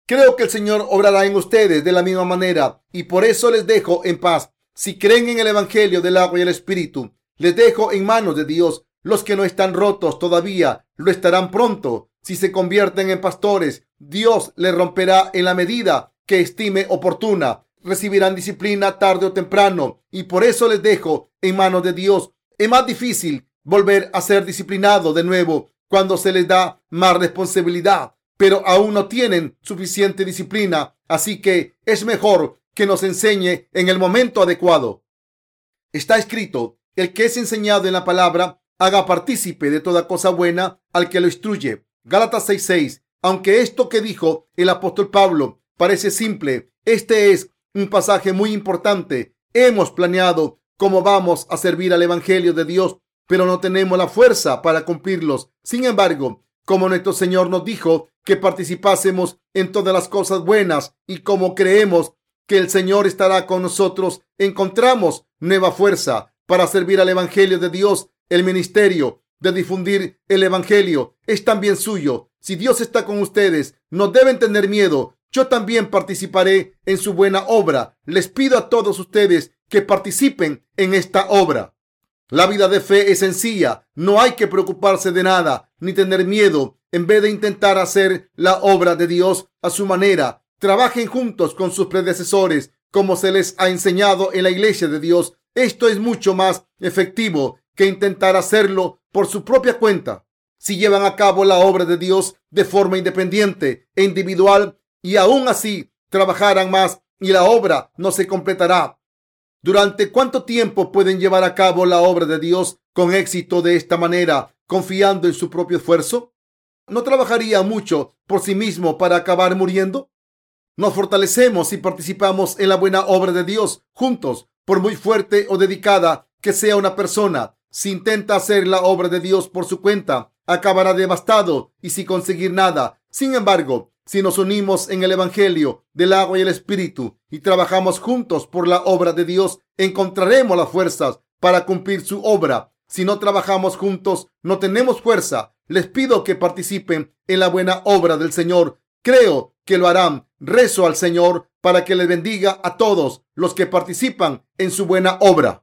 Creo que el Señor obrará en ustedes de la misma manera y por eso les dejo en paz. Si creen en el Evangelio del agua y el Espíritu, les dejo en manos de Dios. Los que no están rotos todavía lo estarán pronto. Si se convierten en pastores, Dios les romperá en la medida que estime oportuna. Recibirán disciplina tarde o temprano y por eso les dejo en manos de Dios es más difícil volver a ser disciplinado de nuevo cuando se les da más responsabilidad, pero aún no tienen suficiente disciplina, así que es mejor que nos enseñe en el momento adecuado. Está escrito, el que es enseñado en la palabra, haga partícipe de toda cosa buena al que lo instruye. Gálatas 6:6. Aunque esto que dijo el apóstol Pablo parece simple, este es un pasaje muy importante. Hemos planeado cómo vamos a servir al Evangelio de Dios, pero no tenemos la fuerza para cumplirlos. Sin embargo, como nuestro Señor nos dijo que participásemos en todas las cosas buenas y como creemos que el Señor estará con nosotros, encontramos nueva fuerza para servir al Evangelio de Dios. El ministerio de difundir el Evangelio es también suyo. Si Dios está con ustedes, no deben tener miedo. Yo también participaré en su buena obra. Les pido a todos ustedes que participen en esta obra. La vida de fe es sencilla. No hay que preocuparse de nada ni tener miedo. En vez de intentar hacer la obra de Dios a su manera, trabajen juntos con sus predecesores, como se les ha enseñado en la iglesia de Dios. Esto es mucho más efectivo que intentar hacerlo por su propia cuenta. Si llevan a cabo la obra de Dios de forma independiente e individual y aún así trabajarán más y la obra no se completará. ¿Durante cuánto tiempo pueden llevar a cabo la obra de Dios con éxito de esta manera, confiando en su propio esfuerzo? ¿No trabajaría mucho por sí mismo para acabar muriendo? Nos fortalecemos y participamos en la buena obra de Dios juntos, por muy fuerte o dedicada que sea una persona. Si intenta hacer la obra de Dios por su cuenta, acabará devastado y sin conseguir nada. Sin embargo, si nos unimos en el Evangelio del agua y el Espíritu y trabajamos juntos por la obra de Dios, encontraremos las fuerzas para cumplir su obra. Si no trabajamos juntos, no tenemos fuerza. Les pido que participen en la buena obra del Señor. Creo que lo harán. Rezo al Señor para que les bendiga a todos los que participan en su buena obra.